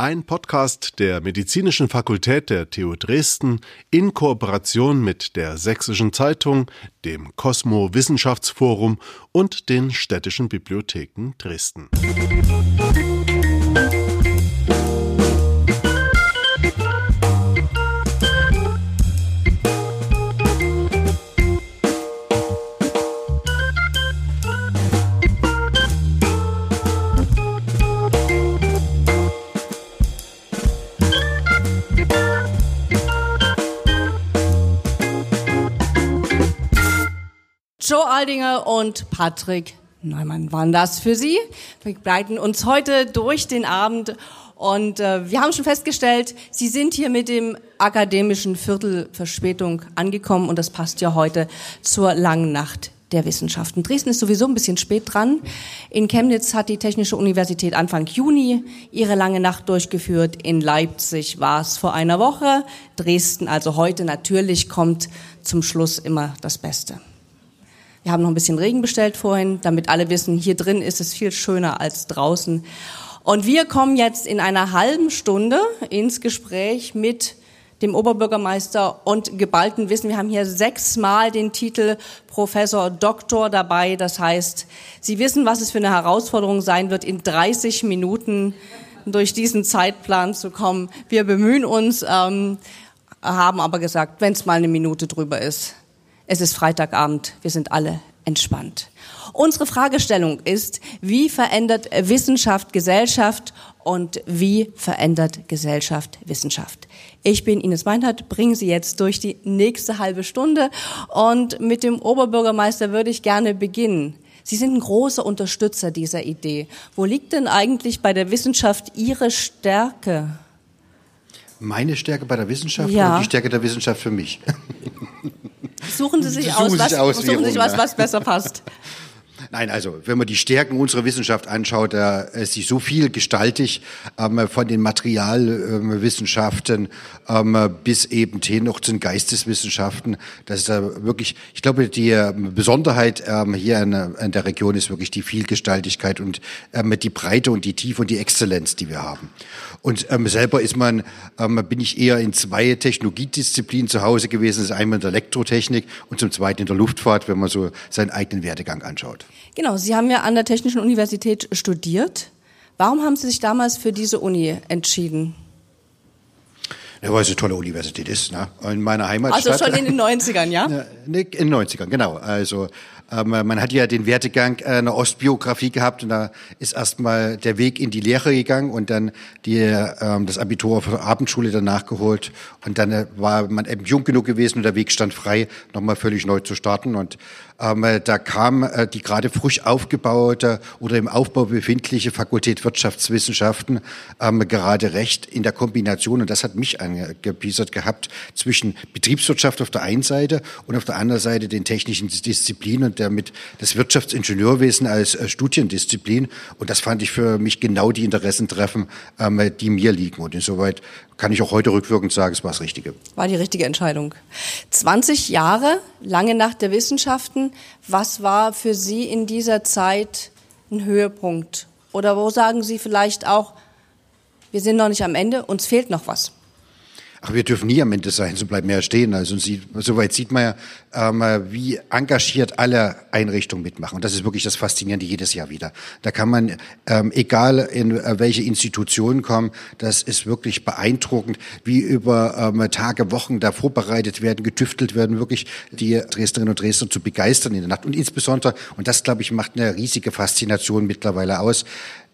Ein Podcast der Medizinischen Fakultät der TU Dresden in Kooperation mit der Sächsischen Zeitung, dem Cosmo Wissenschaftsforum und den städtischen Bibliotheken Dresden. Musik Joe Aldinger und Patrick Neumann waren das für Sie. Wir begleiten uns heute durch den Abend und äh, wir haben schon festgestellt, Sie sind hier mit dem akademischen Viertel Verspätung angekommen und das passt ja heute zur langen Nacht der Wissenschaften. Dresden ist sowieso ein bisschen spät dran. In Chemnitz hat die Technische Universität Anfang Juni ihre lange Nacht durchgeführt. In Leipzig war es vor einer Woche. Dresden, also heute natürlich, kommt zum Schluss immer das Beste. Wir haben noch ein bisschen Regen bestellt vorhin, damit alle wissen, hier drin ist es viel schöner als draußen. Und wir kommen jetzt in einer halben Stunde ins Gespräch mit dem Oberbürgermeister und geballten Wissen. Wir haben hier sechsmal den Titel Professor Doktor dabei. Das heißt, Sie wissen, was es für eine Herausforderung sein wird, in 30 Minuten durch diesen Zeitplan zu kommen. Wir bemühen uns, ähm, haben aber gesagt, wenn es mal eine Minute drüber ist, es ist Freitagabend, wir sind alle entspannt. Unsere Fragestellung ist, wie verändert Wissenschaft Gesellschaft und wie verändert Gesellschaft Wissenschaft? Ich bin Ines Meinhardt, bringe Sie jetzt durch die nächste halbe Stunde und mit dem Oberbürgermeister würde ich gerne beginnen. Sie sind ein großer Unterstützer dieser Idee. Wo liegt denn eigentlich bei der Wissenschaft Ihre Stärke? Meine Stärke bei der Wissenschaft ja. oder die Stärke der Wissenschaft für mich? Suchen Sie sich suchen aus, was, aus, suchen sich was, was besser passt. Nein, also wenn man die Stärken unserer Wissenschaft anschaut, da ist sie so vielgestaltig ähm, von den Materialwissenschaften ähm, bis eben hin noch zu den Geisteswissenschaften. Das ist äh, wirklich, ich glaube, die äh, Besonderheit ähm, hier in, in, der Region ist wirklich die Vielgestaltigkeit und ähm, die Breite und die Tiefe und die Exzellenz, die wir haben. Und ähm, selber ist man, ähm, bin ich eher in zwei Technologiedisziplinen zu Hause gewesen. Das ist einmal in der Elektrotechnik und zum zweiten in der Luftfahrt, wenn man so seinen eigenen Werdegang anschaut. Genau, Sie haben ja an der Technischen Universität studiert. Warum haben Sie sich damals für diese Uni entschieden? Ja, weil es eine tolle Universität ist. Ne? In meiner Heimatstadt. Also schon in den 90ern, ja? in den 90ern, genau. Also ähm, man hat ja den Wertegang äh, einer Ostbiografie gehabt und da ist erstmal der Weg in die Lehre gegangen und dann die, ähm, das Abitur auf Abendschule danach geholt und dann äh, war man eben jung genug gewesen und der Weg stand frei, nochmal völlig neu zu starten und ähm, äh, da kam äh, die gerade frisch aufgebaute oder im Aufbau befindliche Fakultät Wirtschaftswissenschaften ähm, gerade recht in der Kombination, und das hat mich angepiesert gehabt, zwischen Betriebswirtschaft auf der einen Seite und auf der anderen Seite den technischen Disziplinen und damit das Wirtschaftsingenieurwesen als äh, Studiendisziplin. Und das fand ich für mich genau die Interessen treffen, ähm, die mir liegen. Und insoweit kann ich auch heute rückwirkend sagen, es war das Richtige. War die richtige Entscheidung. 20 Jahre, lange nach der Wissenschaften. Was war für Sie in dieser Zeit ein Höhepunkt? Oder wo sagen Sie vielleicht auch, wir sind noch nicht am Ende, uns fehlt noch was? Ach, wir dürfen nie am Ende sein, so bleiben wir ja stehen. Also soweit sieht man ja, ähm, wie engagiert alle Einrichtungen mitmachen. Und das ist wirklich das Faszinierende jedes Jahr wieder. Da kann man, ähm, egal in äh, welche Institutionen kommen, das ist wirklich beeindruckend, wie über ähm, Tage, Wochen da vorbereitet werden, getüftelt werden, wirklich die Dresdnerinnen und Dresdner zu begeistern in der Nacht. Und insbesondere, und das, glaube ich, macht eine riesige Faszination mittlerweile aus,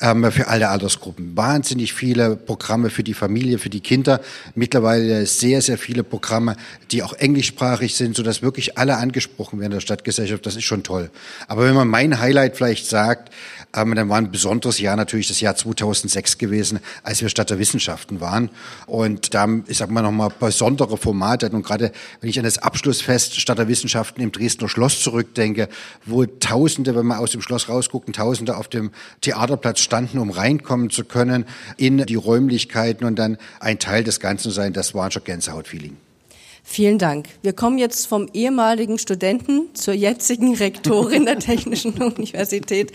ähm, für alle Altersgruppen. Wahnsinnig viele Programme für die Familie, für die Kinder. Mittlerweile sehr, sehr viele Programme, die auch englischsprachig sind, sodass wirklich alle angesprochen werden in der Stadtgesellschaft. Das ist schon toll. Aber wenn man mein Highlight vielleicht sagt, ähm, dann war ein besonderes Jahr natürlich das Jahr 2006 gewesen, als wir Stadt der Wissenschaften waren. Und da, ich sag mal, nochmal besondere Formate. Und gerade wenn ich an das Abschlussfest Stadt der Wissenschaften im Dresdner Schloss zurückdenke, wo Tausende, wenn man aus dem Schloss rausguckt, Tausende auf dem Theaterplatz standen, um reinkommen zu können in die Räumlichkeiten und dann ein Teil des Ganzen sein, das war schon Gänsehautfeeling. Vielen Dank. Wir kommen jetzt vom ehemaligen Studenten zur jetzigen Rektorin der Technischen Universität.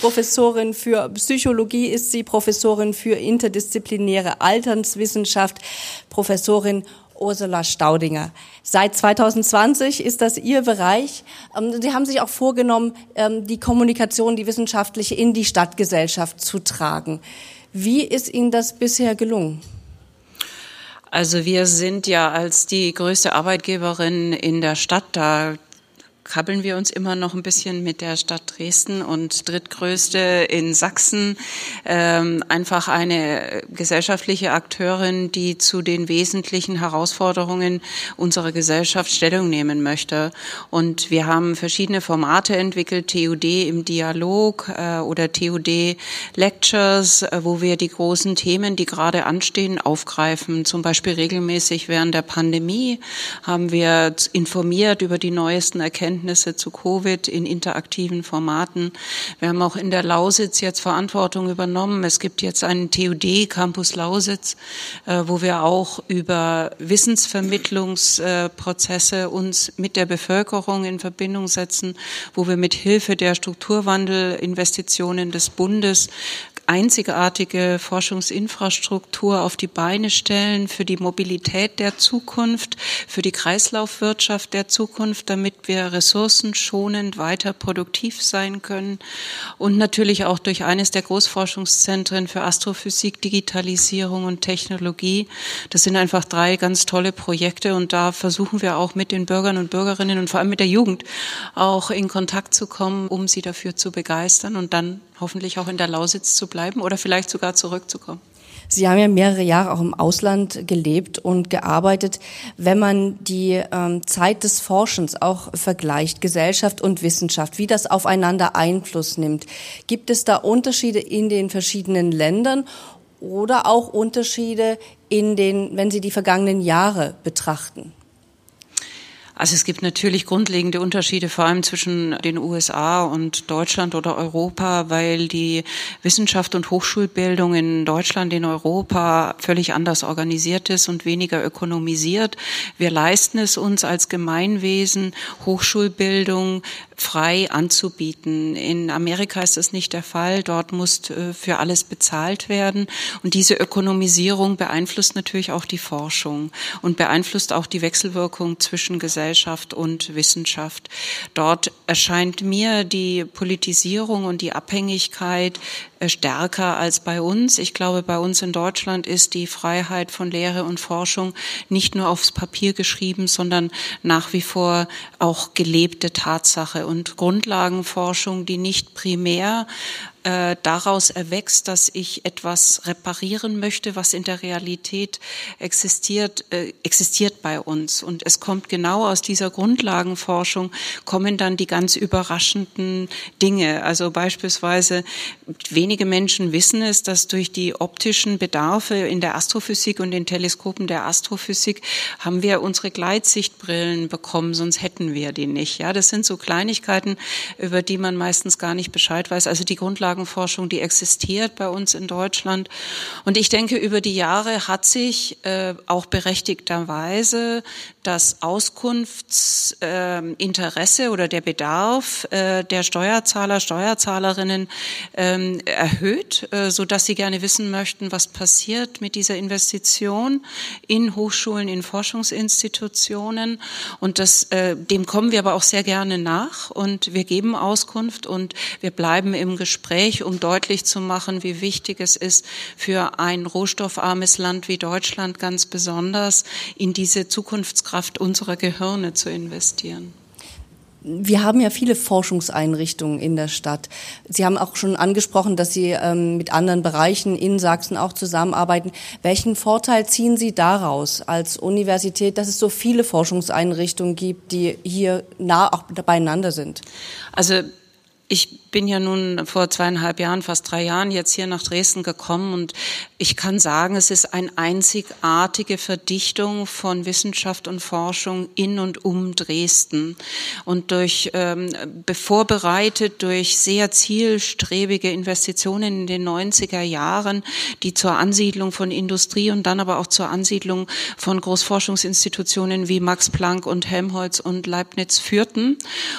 Professorin für Psychologie ist sie, Professorin für interdisziplinäre Alternswissenschaft, Professorin Ursula Staudinger. Seit 2020 ist das Ihr Bereich. Ähm, sie haben sich auch vorgenommen, ähm, die Kommunikation, die wissenschaftliche in die Stadtgesellschaft zu tragen. Wie ist Ihnen das bisher gelungen? Also wir sind ja als die größte Arbeitgeberin in der Stadt da krabbeln wir uns immer noch ein bisschen mit der Stadt Dresden und drittgrößte in Sachsen. Ähm, einfach eine gesellschaftliche Akteurin, die zu den wesentlichen Herausforderungen unserer Gesellschaft Stellung nehmen möchte. Und wir haben verschiedene Formate entwickelt, TUD im Dialog äh, oder TUD Lectures, äh, wo wir die großen Themen, die gerade anstehen, aufgreifen. Zum Beispiel regelmäßig während der Pandemie haben wir informiert über die neuesten Erkenntnisse Erkenntnisse zu Covid in interaktiven Formaten. Wir haben auch in der Lausitz jetzt Verantwortung übernommen. Es gibt jetzt einen TUD Campus Lausitz, äh, wo wir auch über Wissensvermittlungsprozesse uns mit der Bevölkerung in Verbindung setzen, wo wir mit Hilfe der Strukturwandelinvestitionen des Bundes einzigartige Forschungsinfrastruktur auf die Beine stellen für die Mobilität der Zukunft, für die Kreislaufwirtschaft der Zukunft, damit wir ressourcenschonend weiter produktiv sein können und natürlich auch durch eines der Großforschungszentren für Astrophysik, Digitalisierung und Technologie. Das sind einfach drei ganz tolle Projekte und da versuchen wir auch mit den Bürgern und Bürgerinnen und vor allem mit der Jugend auch in Kontakt zu kommen, um sie dafür zu begeistern und dann hoffentlich auch in der Lausitz zu bleiben oder vielleicht sogar zurückzukommen. Sie haben ja mehrere Jahre auch im Ausland gelebt und gearbeitet. Wenn man die ähm, Zeit des Forschens auch vergleicht, Gesellschaft und Wissenschaft, wie das aufeinander Einfluss nimmt, gibt es da Unterschiede in den verschiedenen Ländern oder auch Unterschiede in den, wenn Sie die vergangenen Jahre betrachten? Also es gibt natürlich grundlegende Unterschiede, vor allem zwischen den USA und Deutschland oder Europa, weil die Wissenschaft und Hochschulbildung in Deutschland, in Europa völlig anders organisiert ist und weniger ökonomisiert. Wir leisten es uns als Gemeinwesen, Hochschulbildung frei anzubieten. In Amerika ist das nicht der Fall. Dort muss äh, für alles bezahlt werden. Und diese Ökonomisierung beeinflusst natürlich auch die Forschung und beeinflusst auch die Wechselwirkung zwischen Gesellschaft und Wissenschaft. Dort erscheint mir die Politisierung und die Abhängigkeit stärker als bei uns. Ich glaube, bei uns in Deutschland ist die Freiheit von Lehre und Forschung nicht nur aufs Papier geschrieben, sondern nach wie vor auch gelebte Tatsache und Grundlagenforschung, die nicht primär äh, daraus erwächst, dass ich etwas reparieren möchte, was in der Realität existiert, äh, existiert bei uns. Und es kommt genau aus dieser Grundlagenforschung, kommen dann die ganz überraschenden Dinge. Also beispielsweise, wenige Menschen wissen es, dass durch die optischen Bedarfe in der Astrophysik und den Teleskopen der Astrophysik haben wir unsere Gleitsichtbrillen bekommen, sonst hätten wir die nicht. Ja, das sind so Kleinigkeiten, über die man meistens gar nicht Bescheid weiß. Also die Grundlage Grundlagenforschung, die existiert bei uns in Deutschland. Und ich denke, über die Jahre hat sich äh, auch berechtigterweise das Auskunftsinteresse äh, oder der Bedarf äh, der Steuerzahler, Steuerzahlerinnen ähm, erhöht, äh, so dass sie gerne wissen möchten, was passiert mit dieser Investition in Hochschulen, in Forschungsinstitutionen. Und das, äh, dem kommen wir aber auch sehr gerne nach und wir geben Auskunft und wir bleiben im Gespräch um deutlich zu machen, wie wichtig es ist, für ein rohstoffarmes Land wie Deutschland ganz besonders in diese Zukunftskraft unserer Gehirne zu investieren. Wir haben ja viele Forschungseinrichtungen in der Stadt. Sie haben auch schon angesprochen, dass Sie ähm, mit anderen Bereichen in Sachsen auch zusammenarbeiten. Welchen Vorteil ziehen Sie daraus als Universität, dass es so viele Forschungseinrichtungen gibt, die hier nah auch beieinander sind? Also Ich bin ja nun vor zweieinhalb Jahren, fast drei Jahren jetzt hier nach Dresden gekommen und ich kann sagen, es ist eine einzigartige Verdichtung von Wissenschaft und Forschung in und um Dresden. Und durch ähm, vorbereitet durch sehr zielstrebige Investitionen in den 90er Jahren, die zur Ansiedlung von Industrie und dann aber auch zur Ansiedlung von Großforschungsinstitutionen wie Max Planck und Helmholtz und Leibniz führten.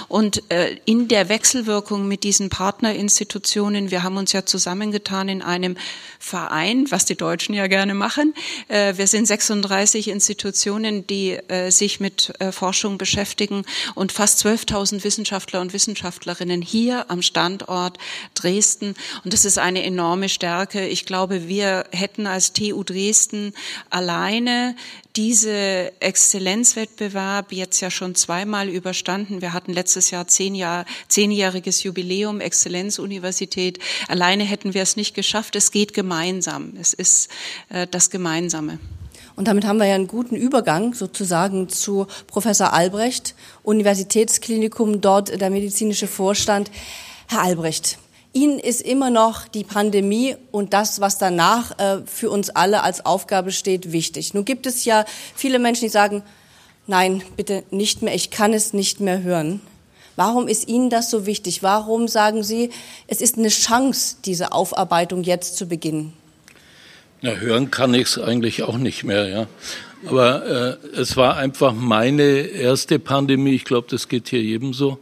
Und äh, in der Wechselwirkung mit diesen Partnerinstitutionen. Wir haben uns ja zusammengetan in einem Verein, was die Deutschen ja gerne machen. Äh, wir sind 36 Institutionen, die äh, sich mit äh, Forschung beschäftigen und fast 12.000 Wissenschaftler und Wissenschaftlerinnen hier am Standort Dresden. Und das ist eine enorme Stärke. Ich glaube, wir hätten als TU Dresden alleine diese Exzellenzwettbewerb jetzt ja schon zweimal überstanden. Wir hatten letztes Jahr zehn Jahr, zehnjähriges Jubiläum Exzellenzuniversität. Alleine hätten wir es nicht geschafft. Es geht gemeinsam. Es ist äh, das Gemeinsame. Und damit haben wir ja einen guten Übergang sozusagen zu Professor Albrecht, Universitätsklinikum, dort der medizinische Vorstand. Herr Albrecht, Ihnen ist immer noch die Pandemie und das, was danach äh, für uns alle als Aufgabe steht, wichtig. Nun gibt es ja viele Menschen, die sagen, nein, bitte nicht mehr, ich kann es nicht mehr hören. Warum ist Ihnen das so wichtig? Warum sagen Sie, es ist eine Chance, diese Aufarbeitung jetzt zu beginnen? Ja, hören kann ich es eigentlich auch nicht mehr, ja. Aber äh, es war einfach meine erste Pandemie. Ich glaube, das geht hier jedem so.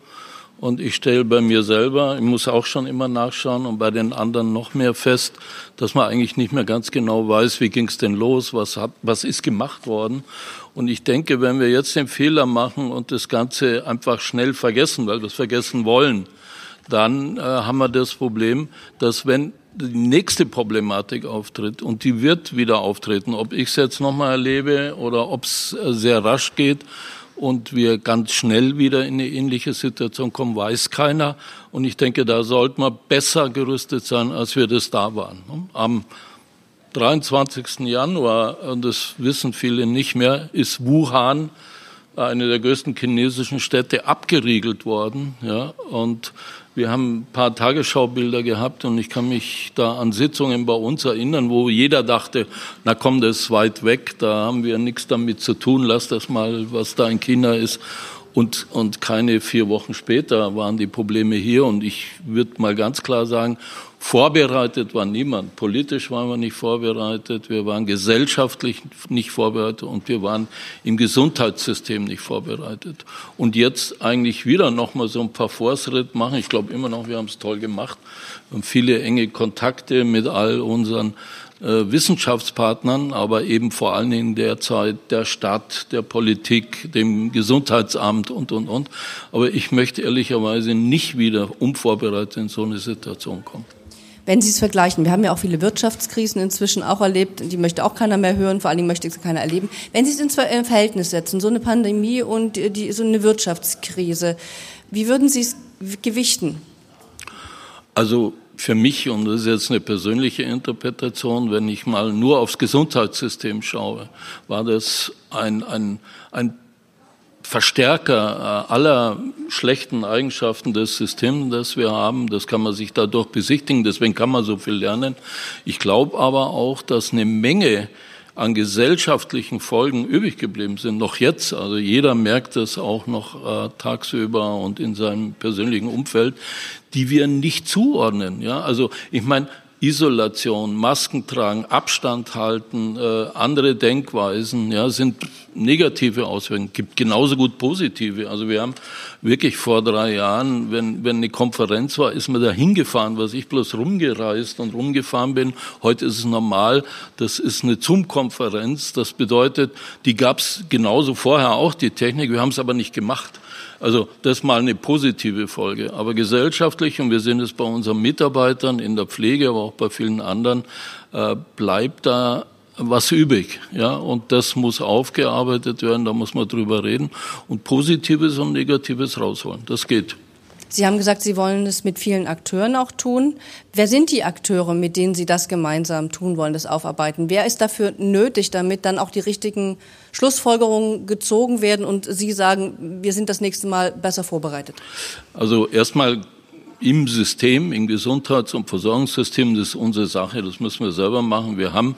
Und ich stelle bei mir selber, ich muss auch schon immer nachschauen und bei den anderen noch mehr fest, dass man eigentlich nicht mehr ganz genau weiß, wie ging es denn los, was, hat, was ist gemacht worden. Und ich denke, wenn wir jetzt den Fehler machen und das Ganze einfach schnell vergessen, weil wir es vergessen wollen, dann äh, haben wir das Problem, dass wenn die nächste Problematik auftritt und die wird wieder auftreten, ob ich es jetzt nochmal erlebe oder ob es äh, sehr rasch geht, und wir ganz schnell wieder in eine ähnliche Situation kommen, weiß keiner. Und ich denke, da sollten wir besser gerüstet sein, als wir das da waren. Am 23. Januar, und das wissen viele nicht mehr, ist Wuhan, eine der größten chinesischen Städte, abgeriegelt worden. Ja, und wir haben ein paar Tagesschaubilder gehabt und ich kann mich da an Sitzungen bei uns erinnern, wo jeder dachte, na komm, das ist weit weg, da haben wir nichts damit zu tun, lass das mal, was da in China ist. Und, und keine vier Wochen später waren die Probleme hier. Und ich würde mal ganz klar sagen, vorbereitet war niemand. Politisch waren wir nicht vorbereitet, wir waren gesellschaftlich nicht vorbereitet und wir waren im Gesundheitssystem nicht vorbereitet. Und jetzt eigentlich wieder nochmal so ein paar Fortschritt machen. Ich glaube immer noch, wir haben es toll gemacht. Wir haben viele enge Kontakte mit all unseren äh, Wissenschaftspartnern, aber eben vor allen Dingen derzeit der Stadt, der Politik, dem Gesundheitsamt und, und, und. Aber ich möchte ehrlicherweise nicht wieder unvorbereitet in so eine Situation kommen. Wenn Sie es vergleichen, wir haben ja auch viele Wirtschaftskrisen inzwischen auch erlebt, die möchte auch keiner mehr hören, vor allen Dingen möchte keiner erleben. Wenn Sie es ins Verhältnis setzen, so eine Pandemie und die, so eine Wirtschaftskrise, wie würden Sie es gewichten? Also für mich, und das ist jetzt eine persönliche Interpretation, wenn ich mal nur aufs Gesundheitssystem schaue, war das ein, ein, ein Verstärker äh, aller schlechten Eigenschaften des Systems, das wir haben. Das kann man sich dadurch besichtigen, deswegen kann man so viel lernen. Ich glaube aber auch, dass eine Menge an gesellschaftlichen Folgen übrig geblieben sind, noch jetzt. Also jeder merkt das auch noch äh, tagsüber und in seinem persönlichen Umfeld, die wir nicht zuordnen. Ja, also ich meine, Isolation, Masken tragen, Abstand halten, äh, andere Denkweisen, ja, sind negative Auswirkungen. Gibt genauso gut positive. Also wir haben wirklich vor drei Jahren, wenn, wenn eine Konferenz war, ist man da hingefahren, was ich bloß rumgereist und rumgefahren bin. Heute ist es normal. Das ist eine Zoom-Konferenz. Das bedeutet, die gab es genauso vorher auch, die Technik. Wir haben es aber nicht gemacht. Also das ist mal eine positive Folge. Aber gesellschaftlich, und wir sehen es bei unseren Mitarbeitern in der Pflege, aber auch bei vielen anderen, äh, bleibt da was übrig. Ja, und das muss aufgearbeitet werden, da muss man drüber reden und Positives und Negatives rausholen. Das geht. Sie haben gesagt, Sie wollen es mit vielen Akteuren auch tun. Wer sind die Akteure, mit denen Sie das gemeinsam tun wollen, das Aufarbeiten? Wer ist dafür nötig, damit dann auch die richtigen Schlussfolgerungen gezogen werden und Sie sagen, wir sind das nächste Mal besser vorbereitet? Also erstmal im System, im Gesundheits- und Versorgungssystem, das ist unsere Sache, das müssen wir selber machen. Wir haben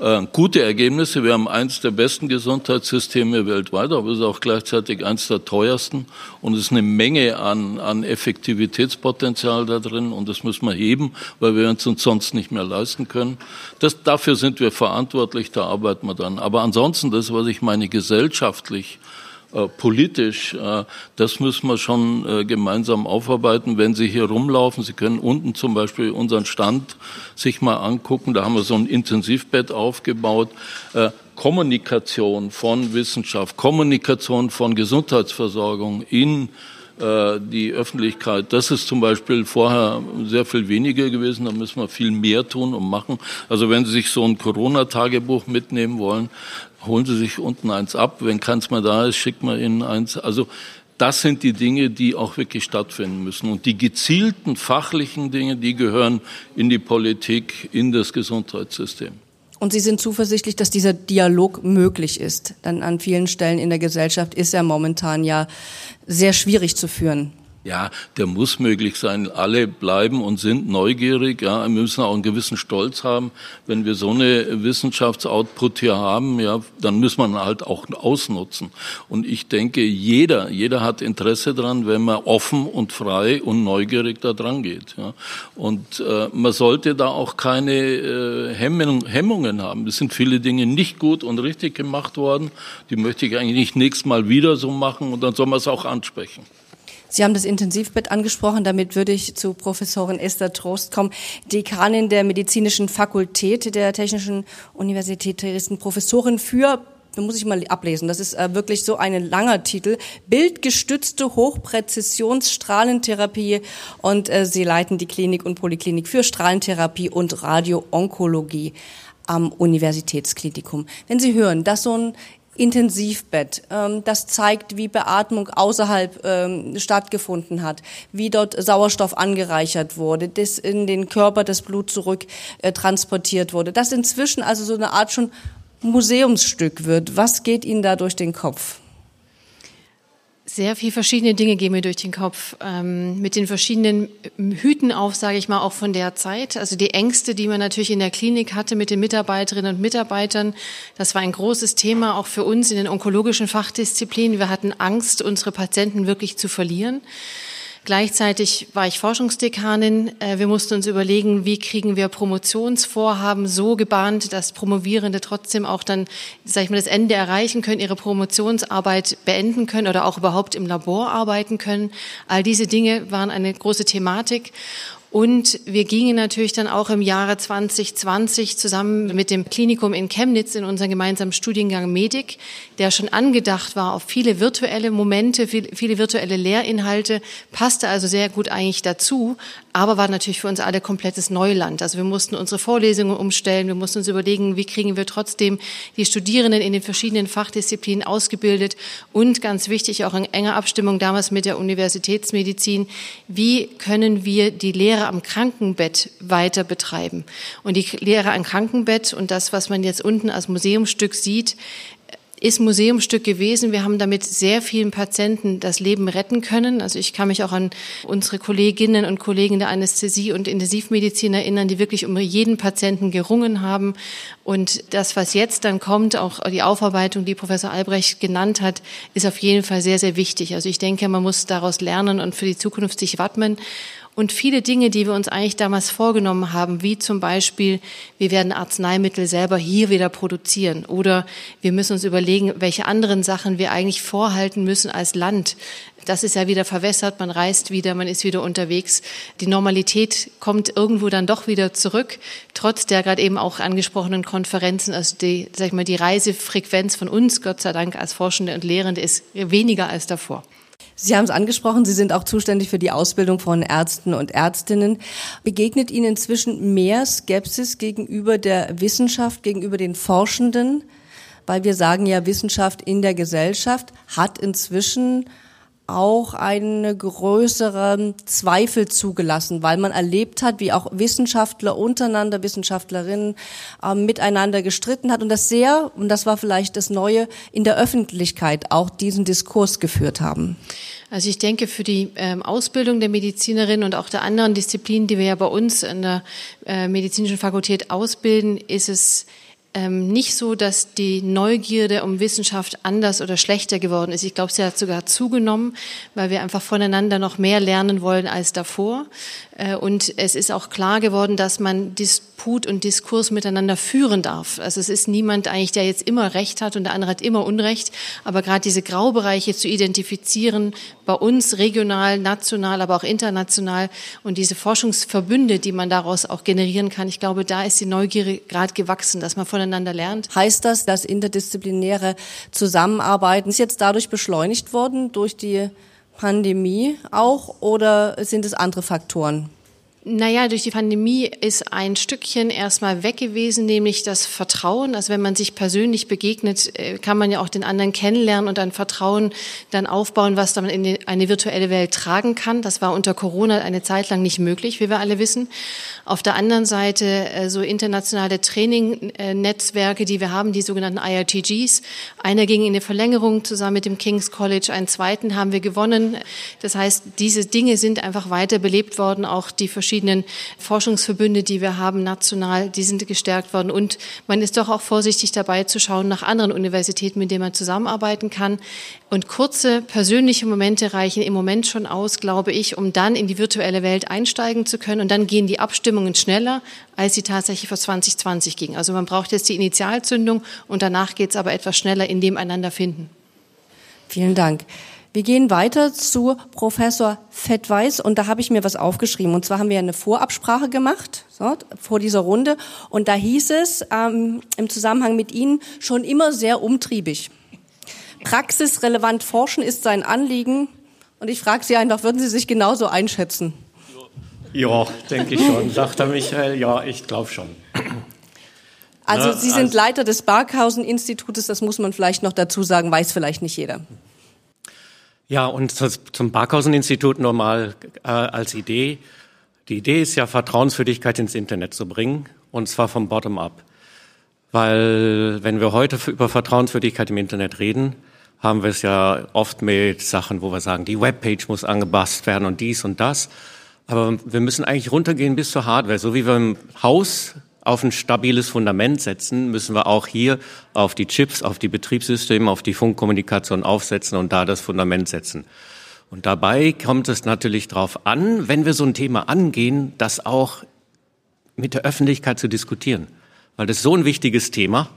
äh, gute Ergebnisse, wir haben eins der besten Gesundheitssysteme weltweit, aber es ist auch gleichzeitig eins der teuersten und es ist eine Menge an, an Effektivitätspotenzial da drin und das müssen wir heben, weil wir uns, sonst nicht mehr leisten können. Das, dafür sind wir verantwortlich, da arbeiten wir dann. Aber ansonsten, das, was ich meine, gesellschaftlich, äh, politisch, äh, das müssen wir schon äh, gemeinsam aufarbeiten. Wenn Sie hier rumlaufen, Sie können unten zum Beispiel unseren Stand sich mal angucken. Da haben wir so ein Intensivbett aufgebaut. Kommunikation von Wissenschaft, Kommunikation von Gesundheitsversorgung in die Öffentlichkeit. Das ist zum Beispiel vorher sehr viel weniger gewesen. Da müssen wir viel mehr tun und machen. Also wenn Sie sich so ein Corona-Tagebuch mitnehmen wollen, holen Sie sich unten eins ab. Wenn keins mehr da ist, schickt man Ihnen eins. Also das sind die Dinge, die auch wirklich stattfinden müssen. Und die gezielten fachlichen Dinge, die gehören in die Politik, in das Gesundheitssystem. Und Sie sind zuversichtlich, dass dieser Dialog möglich ist. Denn an vielen Stellen in der Gesellschaft ist er momentan ja sehr schwierig zu führen. Ja, der muss möglich sein. Alle bleiben und sind neugierig. Ja, wir müssen auch einen gewissen Stolz haben. Wenn wir so eine Wissenschaftsoutput hier haben, ja, dann muss man halt auch ausnutzen. Und ich denke, jeder, jeder hat Interesse dran, wenn man offen und frei und neugierig da dran geht. Ja. Und äh, man sollte da auch keine äh, Hemmung, Hemmungen haben. Es sind viele Dinge nicht gut und richtig gemacht worden. Die möchte ich eigentlich nicht nächstes Mal wieder so machen und dann soll man es auch ansprechen. Sie haben das Intensivbett angesprochen. Damit würde ich zu Professorin Esther Trost kommen, Dekanin der medizinischen Fakultät der Technischen Universität Dresden, Professorin für da muss ich mal ablesen, das ist äh, wirklich so ein langer Titel, bildgestützte Hochpräzisionsstrahlentherapie und äh, Sie leiten die Klinik und Poliklinik für Strahlentherapie und Radioonkologie am Universitätsklinikum. Wenn Sie hören, dass so ein Intensivbett. Ähm, das zeigt, wie Beatmung außerhalb ähm, stattgefunden hat, wie dort Sauerstoff angereichert wurde, das in den Körper das Blut zurück äh, transportiert wurde. Das inzwischen also so eine Art schon Museumsstück wird. Was geht Ihnen da durch den Kopf? Sehr viel verschiedene Dinge gehen mir durch den Kopf. Ähm, mit den verschiedenen Hüten auf, sage ich mal, auch von der Zeit. Also die Ängste, die man natürlich in der Klinik hatte mit den Mitarbeiterinnen und Mitarbeitern. Das war ein großes Thema auch für uns in den onkologischen Fachdisziplinen. Wir hatten Angst, unsere Patienten wirklich zu verlieren. Gleichzeitig war ich Forschungsdekanin. Äh, wir mussten uns überlegen, wie kriegen wir Promotionsvorhaben so gebahnt, dass Promovierende trotzdem auch dann, sag ich mal, das Ende erreichen können, ihre Promotionsarbeit beenden können oder auch überhaupt im Labor arbeiten können. All diese Dinge waren eine große Thematik. Und wir gingen natürlich dann auch im Jahre 2020 zusammen mit dem Klinikum in Chemnitz in unseren gemeinsamen Studiengang Medik, der schon angedacht war auf viele virtuelle Momente, viele virtuelle Lehrinhalte, passte also sehr gut eigentlich dazu, aber war natürlich für uns alle komplettes Neuland. Also wir mussten unsere Vorlesungen umstellen, wir mussten uns überlegen, wie kriegen wir trotzdem die Studierenden in den verschiedenen Fachdisziplinen ausgebildet und ganz wichtig auch in enger Abstimmung damals mit der Universitätsmedizin, wie können wir die Lehre Lehre am Krankenbett weiter betreiben. Und die Lehre am Krankenbett und das, was man jetzt unten als Museumsstück sieht, ist Museumsstück gewesen. Wir haben damit sehr vielen Patienten das Leben retten können. Also ich kann mich auch an unsere Kolleginnen und Kollegen der Anästhesie und Intensivmedizin erinnern, die wirklich um jeden Patienten gerungen haben. Und das, was jetzt dann kommt, auch die Aufarbeitung, die Professor Albrecht genannt hat, ist auf jeden Fall sehr, sehr wichtig. Also ich denke, man muss daraus lernen und für die Zukunft sich wappnen. Und viele Dinge, die wir uns eigentlich damals vorgenommen haben, wie zum Beispiel, wir werden Arzneimittel selber hier wieder produzieren oder wir müssen uns überlegen, welche anderen Sachen wir eigentlich vorhalten müssen als Land. Das ist ja wieder verwässert, man reist wieder, man ist wieder unterwegs. Die Normalität kommt irgendwo dann doch wieder zurück, trotz der gerade eben auch angesprochenen Konferenzen. Also die, sag ich mal, die Reisefrequenz von uns, Gott sei Dank, als Forschende und Lehrende ist weniger als davor. Sie haben es angesprochen, Sie sind auch zuständig für die Ausbildung von Ärzten und Ärztinnen. Begegnet Ihnen inzwischen mehr Skepsis gegenüber der Wissenschaft, gegenüber den Forschenden? Weil wir sagen ja, Wissenschaft in der Gesellschaft hat inzwischen auch eine größere Zweifel zugelassen, weil man erlebt hat, wie auch Wissenschaftler untereinander, Wissenschaftlerinnen äh, miteinander gestritten hat und das sehr, und das war vielleicht das Neue, in der Öffentlichkeit auch diesen Diskurs geführt haben. Also ich denke, für die ähm, Ausbildung der Medizinerin und auch der anderen Disziplinen, die wir ja bei uns in der äh, medizinischen Fakultät ausbilden, ist es ähm, nicht so, dass die Neugierde um Wissenschaft anders oder schlechter geworden ist. Ich glaube, sie hat sogar zugenommen, weil wir einfach voneinander noch mehr lernen wollen als davor. Äh, und es ist auch klar geworden, dass man Disput und Diskurs miteinander führen darf. Also es ist niemand eigentlich, der jetzt immer Recht hat und der andere hat immer Unrecht. Aber gerade diese Graubereiche zu identifizieren, bei uns regional, national, aber auch international und diese Forschungsverbünde, die man daraus auch generieren kann, ich glaube, da ist die Neugier gerade gewachsen, dass man voneinander lernt. Heißt das, dass interdisziplinäre Zusammenarbeiten ist jetzt dadurch beschleunigt worden durch die Pandemie auch oder sind es andere Faktoren? Naja, durch die Pandemie ist ein Stückchen erstmal weg gewesen, nämlich das Vertrauen. Also wenn man sich persönlich begegnet, äh, kann man ja auch den anderen kennenlernen und ein Vertrauen dann aufbauen, was dann in eine virtuelle Welt tragen kann. Das war unter Corona eine Zeit lang nicht möglich, wie wir alle wissen. Auf der anderen Seite äh, so internationale Training-Netzwerke, die wir haben, die sogenannten IRTGs. Einer ging in eine Verlängerung zusammen mit dem King's College, einen zweiten haben wir gewonnen. Das heißt, diese Dinge sind einfach weiter belebt worden, auch die verschiedenen verschiedenen Forschungsverbünde, die wir haben, national, die sind gestärkt worden. Und man ist doch auch vorsichtig dabei zu schauen nach anderen Universitäten, mit denen man zusammenarbeiten kann. Und kurze persönliche Momente reichen im Moment schon aus, glaube ich, um dann in die virtuelle Welt einsteigen zu können. Und dann gehen die Abstimmungen schneller, als sie tatsächlich vor 2020 gingen. Also man braucht jetzt die Initialzündung und danach geht es aber etwas schneller in dem einander finden. Vielen Dank. Wir gehen weiter zu Professor Fettweiß und da habe ich mir was aufgeschrieben. Und zwar haben wir eine Vorabsprache gemacht so, vor dieser Runde und da hieß es ähm, im Zusammenhang mit Ihnen schon immer sehr umtriebig. Praxisrelevant forschen ist sein Anliegen und ich frage Sie einfach, würden Sie sich genauso einschätzen? Ja, denke ich schon, sagt der Michael. Ja, ich glaube schon. Also Sie sind Leiter des Barkhausen-Institutes, das muss man vielleicht noch dazu sagen, weiß vielleicht nicht jeder. Ja, und zum Barkhausen-Institut nochmal äh, als Idee. Die Idee ist ja, Vertrauenswürdigkeit ins Internet zu bringen, und zwar vom Bottom-up. Weil wenn wir heute über Vertrauenswürdigkeit im Internet reden, haben wir es ja oft mit Sachen, wo wir sagen, die Webpage muss angepasst werden und dies und das. Aber wir müssen eigentlich runtergehen bis zur Hardware. So wie wir im Haus auf ein stabiles Fundament setzen, müssen wir auch hier auf die Chips, auf die Betriebssysteme, auf die Funkkommunikation aufsetzen und da das Fundament setzen. Und dabei kommt es natürlich darauf an, wenn wir so ein Thema angehen, das auch mit der Öffentlichkeit zu diskutieren. Weil das ist so ein wichtiges Thema,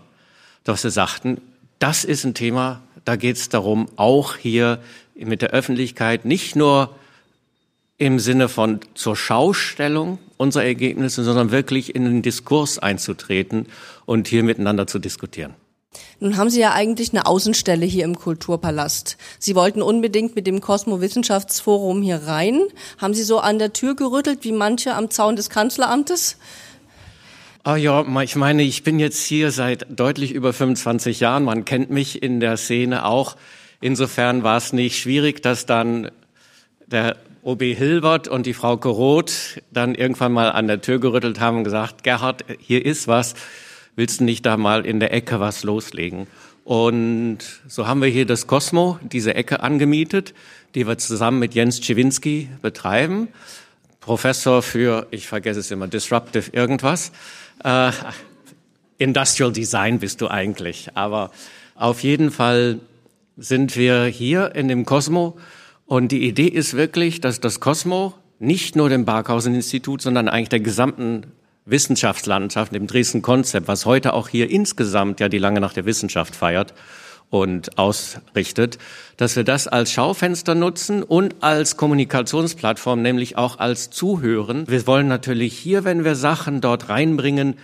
dass wir sagten, das ist ein Thema, da geht es darum, auch hier mit der Öffentlichkeit nicht nur im Sinne von zur Schaustellung unserer Ergebnisse, sondern wirklich in den Diskurs einzutreten und hier miteinander zu diskutieren. Nun haben Sie ja eigentlich eine Außenstelle hier im Kulturpalast. Sie wollten unbedingt mit dem Cosmo Wissenschaftsforum hier rein. Haben Sie so an der Tür gerüttelt wie manche am Zaun des Kanzleramtes? Ah ja, ich meine, ich bin jetzt hier seit deutlich über 25 Jahren. Man kennt mich in der Szene auch. Insofern war es nicht schwierig, dass dann der OB Hilbert und die Frau Roth dann irgendwann mal an der Tür gerüttelt haben und gesagt, Gerhard, hier ist was, willst du nicht da mal in der Ecke was loslegen? Und so haben wir hier das Cosmo, diese Ecke angemietet, die wir zusammen mit Jens Czewinski betreiben. Professor für, ich vergesse es immer, Disruptive irgendwas. Äh, Industrial Design bist du eigentlich. Aber auf jeden Fall sind wir hier in dem Cosmo und die Idee ist wirklich, dass das Cosmo nicht nur dem Barkhausen-Institut, sondern eigentlich der gesamten Wissenschaftslandschaft, dem Dresden-Konzept, was heute auch hier insgesamt ja die lange Nacht der Wissenschaft feiert und ausrichtet, dass wir das als Schaufenster nutzen und als Kommunikationsplattform, nämlich auch als Zuhören. Wir wollen natürlich hier, wenn wir Sachen dort reinbringen,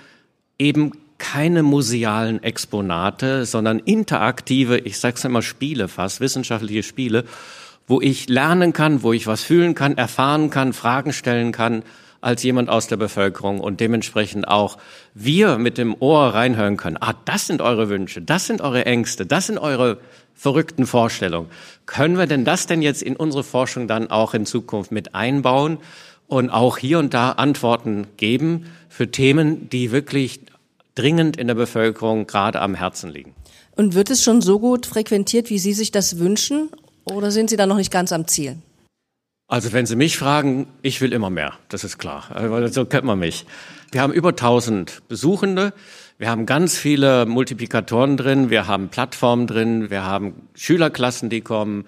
eben keine musealen Exponate, sondern interaktive, ich sag's immer Spiele fast, wissenschaftliche Spiele, wo ich lernen kann, wo ich was fühlen kann, erfahren kann, Fragen stellen kann, als jemand aus der Bevölkerung und dementsprechend auch wir mit dem Ohr reinhören können. Ah, das sind eure Wünsche, das sind eure Ängste, das sind eure verrückten Vorstellungen. Können wir denn das denn jetzt in unsere Forschung dann auch in Zukunft mit einbauen und auch hier und da Antworten geben für Themen, die wirklich dringend in der Bevölkerung gerade am Herzen liegen? Und wird es schon so gut frequentiert, wie Sie sich das wünschen? Oder sind Sie da noch nicht ganz am Ziel? Also wenn Sie mich fragen, ich will immer mehr, das ist klar. Also, so kennt man mich. Wir haben über 1000 Besuchende, wir haben ganz viele Multiplikatoren drin, wir haben Plattformen drin, wir haben Schülerklassen, die kommen,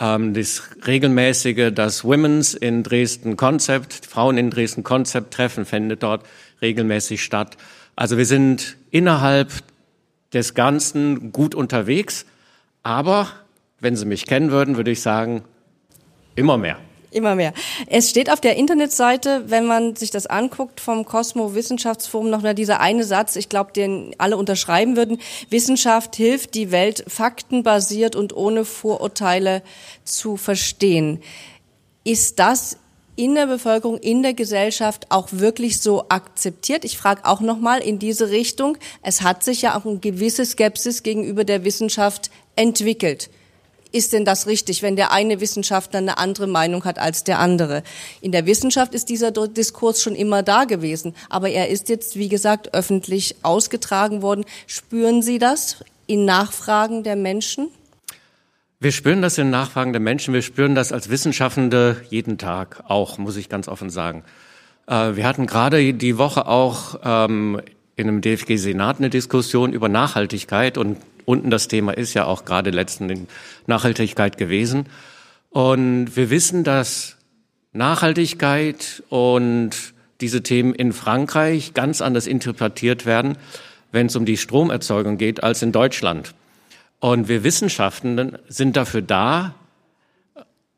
ähm, das regelmäßige, das Women's in Dresden Konzept, Frauen in Dresden Konzept Treffen findet dort regelmäßig statt. Also wir sind innerhalb des Ganzen gut unterwegs, aber wenn Sie mich kennen würden, würde ich sagen, immer mehr. Immer mehr. Es steht auf der Internetseite, wenn man sich das anguckt, vom Cosmo Wissenschaftsforum noch dieser eine Satz, ich glaube, den alle unterschreiben würden. Wissenschaft hilft, die Welt faktenbasiert und ohne Vorurteile zu verstehen. Ist das in der Bevölkerung, in der Gesellschaft auch wirklich so akzeptiert? Ich frage auch noch mal in diese Richtung. Es hat sich ja auch eine gewisse Skepsis gegenüber der Wissenschaft entwickelt ist denn das richtig, wenn der eine Wissenschaftler eine andere Meinung hat als der andere? In der Wissenschaft ist dieser Diskurs schon immer da gewesen, aber er ist jetzt, wie gesagt, öffentlich ausgetragen worden. Spüren Sie das in Nachfragen der Menschen? Wir spüren das in Nachfragen der Menschen. Wir spüren das als Wissenschaftende jeden Tag auch, muss ich ganz offen sagen. Äh, wir hatten gerade die Woche auch ähm, in einem DFG-Senat eine Diskussion über Nachhaltigkeit und unten das Thema ist ja auch gerade letzten Nachhaltigkeit gewesen. Und wir wissen, dass Nachhaltigkeit und diese Themen in Frankreich ganz anders interpretiert werden, wenn es um die Stromerzeugung geht, als in Deutschland. Und wir Wissenschaftenden sind dafür da.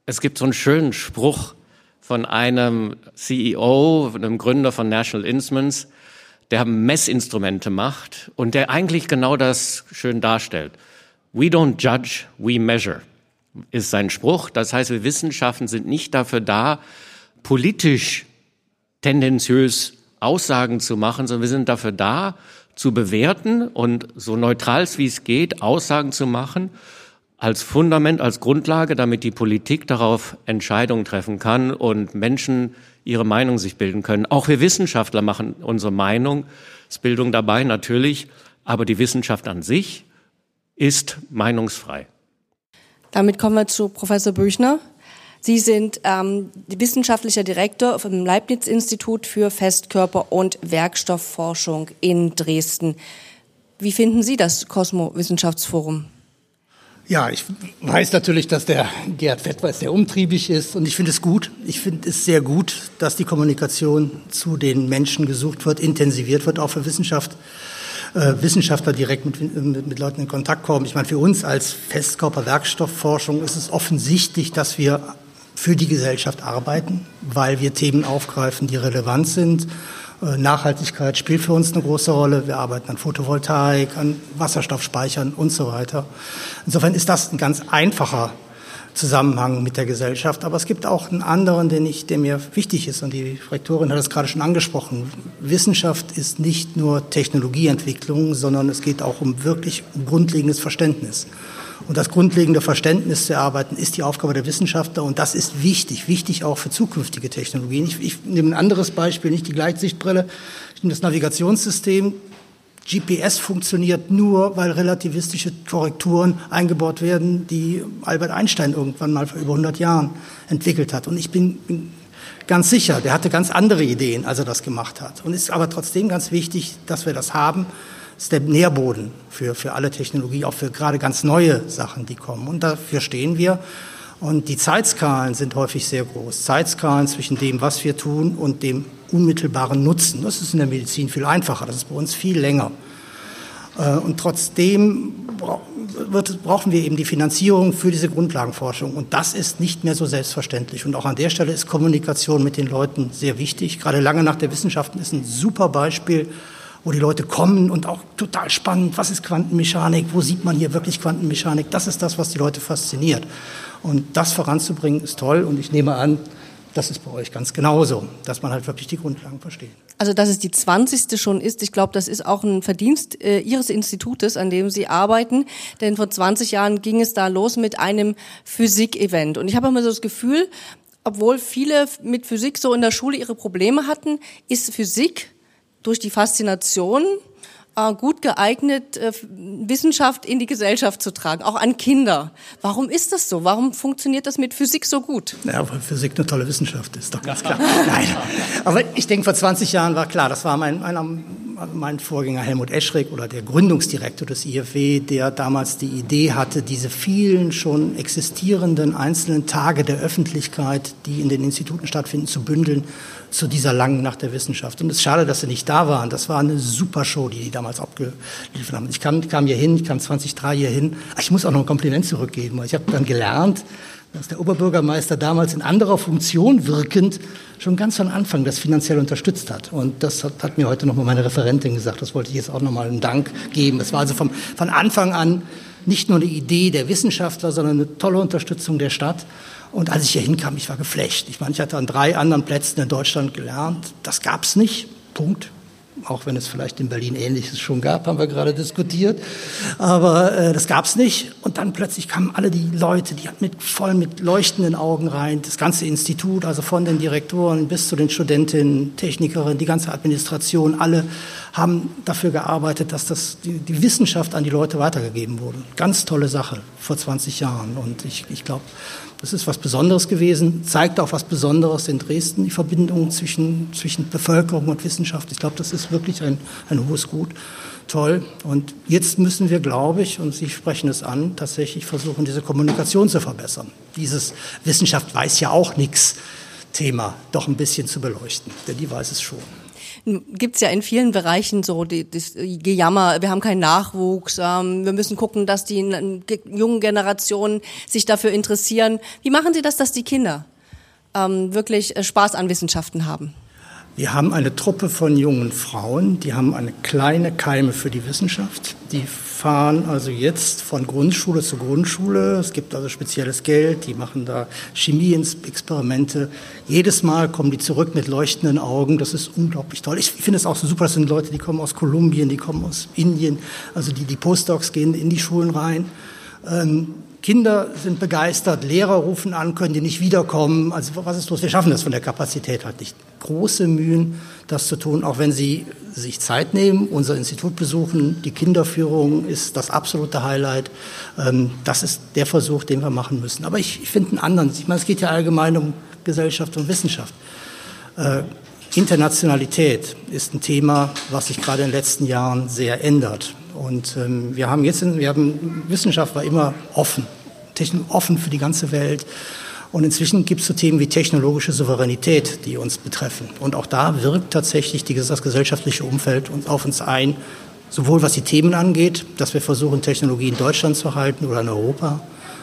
Es gibt so einen schönen Spruch von einem CEO, einem Gründer von National Instruments, der Messinstrumente macht und der eigentlich genau das schön darstellt. We don't judge, we measure, ist sein Spruch. Das heißt, wir Wissenschaften sind nicht dafür da, politisch tendenziös Aussagen zu machen, sondern wir sind dafür da, zu bewerten und so neutral wie es geht, Aussagen zu machen, als Fundament, als Grundlage, damit die Politik darauf Entscheidungen treffen kann und Menschen ihre Meinung sich bilden können. Auch wir Wissenschaftler machen unsere Meinungsbildung dabei natürlich, aber die Wissenschaft an sich ist meinungsfrei. Damit kommen wir zu Professor Büchner. Sie sind ähm, wissenschaftlicher Direktor vom Leibniz-Institut für Festkörper- und Werkstoffforschung in Dresden. Wie finden Sie das Kosmo-Wissenschaftsforum? Ja, ich weiß natürlich, dass der Gerhard Fettweis sehr umtriebig ist und ich finde es gut. Ich finde es sehr gut, dass die Kommunikation zu den Menschen gesucht wird, intensiviert wird, auch für Wissenschaft. Äh, Wissenschaftler direkt mit, mit, mit Leuten in Kontakt kommen. Ich meine, für uns als Festkörper-Werkstoffforschung ist es offensichtlich, dass wir für die Gesellschaft arbeiten, weil wir Themen aufgreifen, die relevant sind Nachhaltigkeit spielt für uns eine große Rolle. Wir arbeiten an Photovoltaik, an Wasserstoffspeichern und so weiter. Insofern ist das ein ganz einfacher Zusammenhang mit der Gesellschaft. Aber es gibt auch einen anderen, den ich, der mir wichtig ist. Und die Rektorin hat es gerade schon angesprochen. Wissenschaft ist nicht nur Technologieentwicklung, sondern es geht auch um wirklich grundlegendes Verständnis. Und das grundlegende Verständnis zu erarbeiten, ist die Aufgabe der Wissenschaftler. Und das ist wichtig, wichtig auch für zukünftige Technologien. Ich, ich nehme ein anderes Beispiel, nicht die Gleitsichtbrille. Ich nehme das Navigationssystem. GPS funktioniert nur, weil relativistische Korrekturen eingebaut werden, die Albert Einstein irgendwann mal vor über 100 Jahren entwickelt hat. Und ich bin, bin ganz sicher, der hatte ganz andere Ideen, als er das gemacht hat. Und ist aber trotzdem ganz wichtig, dass wir das haben ist der Nährboden für, für alle Technologie, auch für gerade ganz neue Sachen, die kommen. Und dafür stehen wir. Und die Zeitskalen sind häufig sehr groß. Zeitskalen zwischen dem, was wir tun und dem unmittelbaren Nutzen. Das ist in der Medizin viel einfacher. Das ist bei uns viel länger. Äh, und trotzdem brauchen wir eben die Finanzierung für diese Grundlagenforschung. Und das ist nicht mehr so selbstverständlich. Und auch an der Stelle ist Kommunikation mit den Leuten sehr wichtig. Gerade lange nach der Wissenschaften ist ein super Beispiel wo die Leute kommen und auch total spannend, was ist Quantenmechanik, wo sieht man hier wirklich Quantenmechanik, das ist das, was die Leute fasziniert. Und das voranzubringen ist toll und ich nehme an, das ist bei euch ganz genauso, dass man halt wirklich die Grundlagen versteht. Also, dass es die 20. schon ist, ich glaube, das ist auch ein Verdienst äh, Ihres Institutes, an dem Sie arbeiten. Denn vor 20 Jahren ging es da los mit einem Physik-Event. Und ich habe immer so das Gefühl, obwohl viele mit Physik so in der Schule ihre Probleme hatten, ist Physik durch die Faszination äh, gut geeignet, äh, Wissenschaft in die Gesellschaft zu tragen, auch an Kinder. Warum ist das so? Warum funktioniert das mit Physik so gut? Ja, weil Physik eine tolle Wissenschaft ist, doch ganz klar. Nein. Aber ich denke, vor 20 Jahren war klar, das war mein, mein, mein Vorgänger Helmut Eschrick oder der Gründungsdirektor des IFW, der damals die Idee hatte, diese vielen schon existierenden einzelnen Tage der Öffentlichkeit, die in den Instituten stattfinden, zu bündeln zu dieser langen Nacht der Wissenschaft. Und es ist schade, dass sie nicht da waren. Das war eine super Show, die die damals abgeliefert haben. Ich kam, kam hier hin, ich kam 2003 hier hin. Ich muss auch noch ein Kompliment zurückgeben. Ich habe dann gelernt, dass der Oberbürgermeister damals in anderer Funktion wirkend schon ganz von Anfang das finanziell unterstützt hat. Und das hat, hat mir heute nochmal meine Referentin gesagt. Das wollte ich jetzt auch nochmal einen Dank geben. Es war also vom, von Anfang an nicht nur eine Idee der Wissenschaftler, sondern eine tolle Unterstützung der Stadt. Und als ich hier hinkam, ich war geflecht. Ich meine, ich hatte an drei anderen Plätzen in Deutschland gelernt. Das gab es nicht. Punkt auch wenn es vielleicht in Berlin Ähnliches schon gab, haben wir gerade diskutiert. Aber äh, das gab es nicht. Und dann plötzlich kamen alle die Leute, die mit voll mit leuchtenden Augen rein. Das ganze Institut, also von den Direktoren bis zu den Studentinnen, Technikerinnen, die ganze Administration, alle haben dafür gearbeitet, dass das, die, die Wissenschaft an die Leute weitergegeben wurde. Ganz tolle Sache vor 20 Jahren. Und ich, ich glaube, das ist was Besonderes gewesen, zeigt auch was Besonderes in Dresden, die Verbindung zwischen, zwischen Bevölkerung und Wissenschaft. Ich glaube, das ist wirklich ein, ein hohes Gut. Toll. Und jetzt müssen wir, glaube ich, und Sie sprechen es an, tatsächlich versuchen, diese Kommunikation zu verbessern. Dieses Wissenschaft weiß ja auch nichts Thema doch ein bisschen zu beleuchten, denn die weiß es schon gibt's ja in vielen Bereichen so die, das Gejammer, wir haben keinen Nachwuchs, ähm, wir müssen gucken, dass die jungen Generationen sich dafür interessieren. Wie machen Sie das, dass die Kinder ähm, wirklich äh, Spaß an Wissenschaften haben? Wir haben eine Truppe von jungen Frauen, die haben eine kleine Keime für die Wissenschaft. Die fahren also jetzt von Grundschule zu Grundschule. Es gibt also spezielles Geld, die machen da Chemieexperimente. Jedes Mal kommen die zurück mit leuchtenden Augen. Das ist unglaublich toll. Ich finde es auch so super, das sind Leute, die kommen aus Kolumbien, die kommen aus Indien. Also die, die Postdocs gehen in die Schulen rein. Ähm, Kinder sind begeistert, Lehrer rufen an, können die nicht wiederkommen. Also was ist los? Wir schaffen das von der Kapazität halt nicht. Große Mühen, das zu tun, auch wenn Sie sich Zeit nehmen, unser Institut besuchen. Die Kinderführung ist das absolute Highlight. Ähm, das ist der Versuch, den wir machen müssen. Aber ich, finde einen anderen. Ich meine, es geht ja allgemein um Gesellschaft und Wissenschaft. Internationalität ist ein Thema, was sich gerade in den letzten Jahren sehr ändert. Und ähm, wir haben jetzt, wir haben, Wissenschaft war immer offen, offen für die ganze Welt. Und inzwischen gibt es so Themen wie technologische Souveränität, die uns betreffen. Und auch da wirkt tatsächlich die, das gesellschaftliche Umfeld auf uns ein, sowohl was die Themen angeht, dass wir versuchen, Technologie in Deutschland zu halten oder in Europa,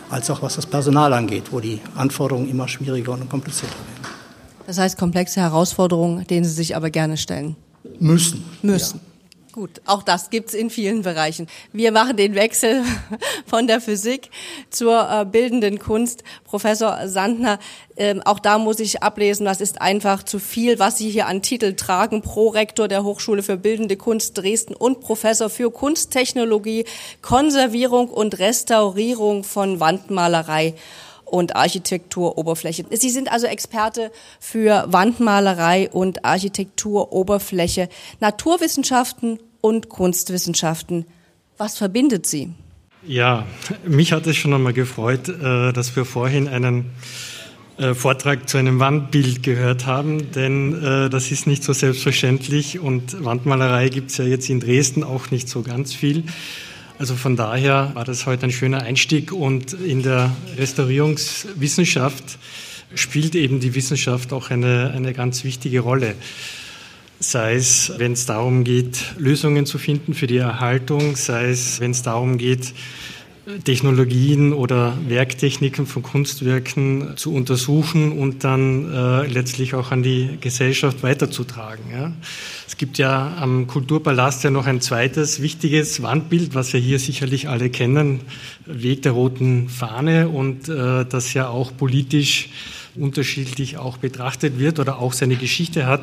als auch was das Personal angeht, wo die Anforderungen immer schwieriger und komplizierter werden. Das heißt komplexe Herausforderungen, denen Sie sich aber gerne stellen. Müssen. Müssen. Ja. Gut, auch das gibt's in vielen Bereichen. Wir machen den Wechsel von der Physik zur äh, bildenden Kunst. Professor Sandner, äh, auch da muss ich ablesen, das ist einfach zu viel, was Sie hier an Titel tragen. Prorektor der Hochschule für bildende Kunst Dresden und Professor für Kunsttechnologie, Konservierung und Restaurierung von Wandmalerei und Architekturoberfläche. Sie sind also Experte für Wandmalerei und Architekturoberfläche, Naturwissenschaften und Kunstwissenschaften. Was verbindet sie? Ja, mich hat es schon einmal gefreut, äh, dass wir vorhin einen äh, Vortrag zu einem Wandbild gehört haben, denn äh, das ist nicht so selbstverständlich und Wandmalerei gibt es ja jetzt in Dresden auch nicht so ganz viel. Also von daher war das heute ein schöner Einstieg und in der Restaurierungswissenschaft spielt eben die Wissenschaft auch eine, eine ganz wichtige Rolle. Sei es, wenn es darum geht, Lösungen zu finden für die Erhaltung, sei es, wenn es darum geht, Technologien oder Werktechniken von Kunstwerken zu untersuchen und dann äh, letztlich auch an die Gesellschaft weiterzutragen. Ja. Es gibt ja am Kulturpalast ja noch ein zweites wichtiges Wandbild, was wir hier sicherlich alle kennen, Weg der roten Fahne und äh, das ja auch politisch unterschiedlich auch betrachtet wird oder auch seine Geschichte hat.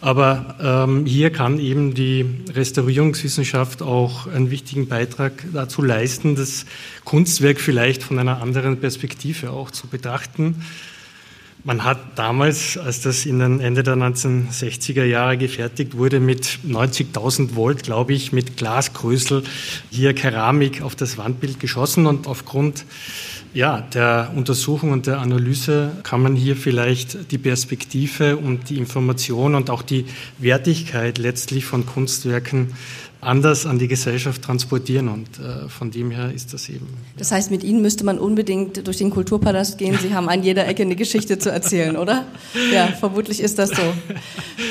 Aber ähm, hier kann eben die Restaurierungswissenschaft auch einen wichtigen Beitrag dazu leisten, das Kunstwerk vielleicht von einer anderen Perspektive auch zu betrachten. Man hat damals, als das in den Ende der 1960er Jahre gefertigt wurde, mit 90.000 Volt, glaube ich, mit Glasgrößel hier Keramik auf das Wandbild geschossen und aufgrund ja, der Untersuchung und der Analyse kann man hier vielleicht die Perspektive und die Information und auch die Wertigkeit letztlich von Kunstwerken anders an die Gesellschaft transportieren und äh, von dem her ist das eben. Das heißt, mit Ihnen müsste man unbedingt durch den Kulturpalast gehen. Sie haben an jeder Ecke eine Geschichte zu erzählen, oder? Ja, vermutlich ist das so.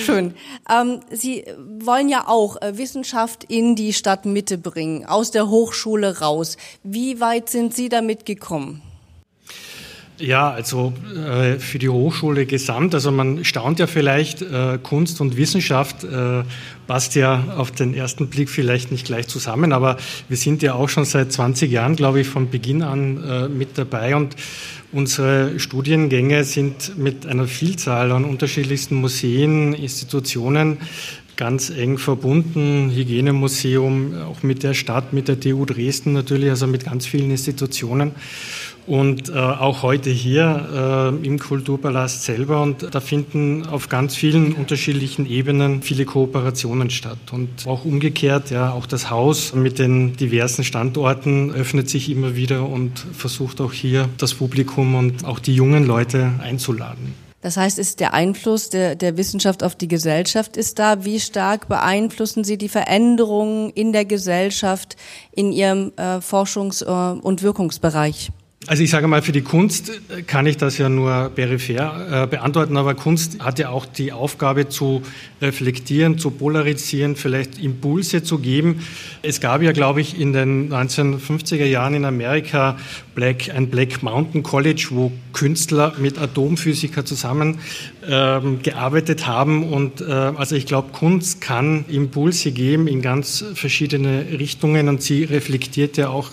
Schön. Ähm, Sie wollen ja auch äh, Wissenschaft in die Stadtmitte bringen, aus der Hochschule raus. Wie weit sind Sie damit gekommen? Ja, also äh, für die Hochschule gesamt, also man staunt ja vielleicht, äh, Kunst und Wissenschaft äh, passt ja auf den ersten Blick vielleicht nicht gleich zusammen, aber wir sind ja auch schon seit 20 Jahren, glaube ich, von Beginn an äh, mit dabei und unsere Studiengänge sind mit einer Vielzahl an unterschiedlichsten Museen, Institutionen ganz eng verbunden, Hygienemuseum, auch mit der Stadt, mit der TU Dresden natürlich, also mit ganz vielen Institutionen und äh, auch heute hier äh, im Kulturpalast selber. Und da finden auf ganz vielen unterschiedlichen Ebenen viele Kooperationen statt. Und auch umgekehrt, ja, auch das Haus mit den diversen Standorten öffnet sich immer wieder und versucht auch hier das Publikum und auch die jungen Leute einzuladen. Das heißt, ist der Einfluss der, der Wissenschaft auf die Gesellschaft ist da? Wie stark beeinflussen Sie die Veränderungen in der Gesellschaft in Ihrem äh, Forschungs- äh, und Wirkungsbereich? Also ich sage mal, für die Kunst äh, kann ich das ja nur peripher äh, beantworten, aber Kunst hat ja auch die Aufgabe zu reflektieren, zu polarisieren, vielleicht Impulse zu geben. Es gab ja, glaube ich, in den 1950er Jahren in Amerika Black, ein Black Mountain College, wo Künstler mit Atomphysiker zusammen ähm, gearbeitet haben. Und äh, also ich glaube, Kunst kann Impulse geben in ganz verschiedene Richtungen und sie reflektiert ja auch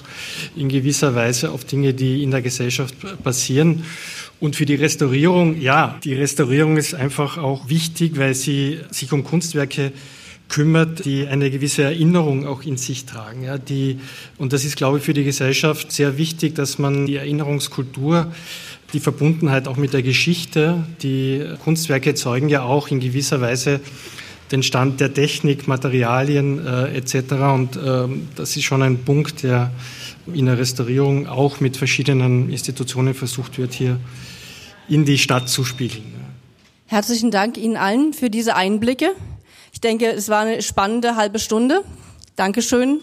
in gewisser Weise auf Dinge, die in der Gesellschaft passieren. Und für die Restaurierung, ja, die Restaurierung ist einfach auch wichtig, weil sie sich um Kunstwerke kümmert, die eine gewisse Erinnerung auch in sich tragen. Ja, die, und das ist, glaube ich, für die Gesellschaft sehr wichtig, dass man die Erinnerungskultur, die Verbundenheit auch mit der Geschichte, die Kunstwerke zeugen ja auch in gewisser Weise den Stand der Technik, Materialien äh, etc. Und äh, das ist schon ein Punkt, der in der Restaurierung auch mit verschiedenen Institutionen versucht wird, hier in die Stadt zu spiegeln. Herzlichen Dank Ihnen allen für diese Einblicke. Ich denke, es war eine spannende halbe Stunde. Dankeschön.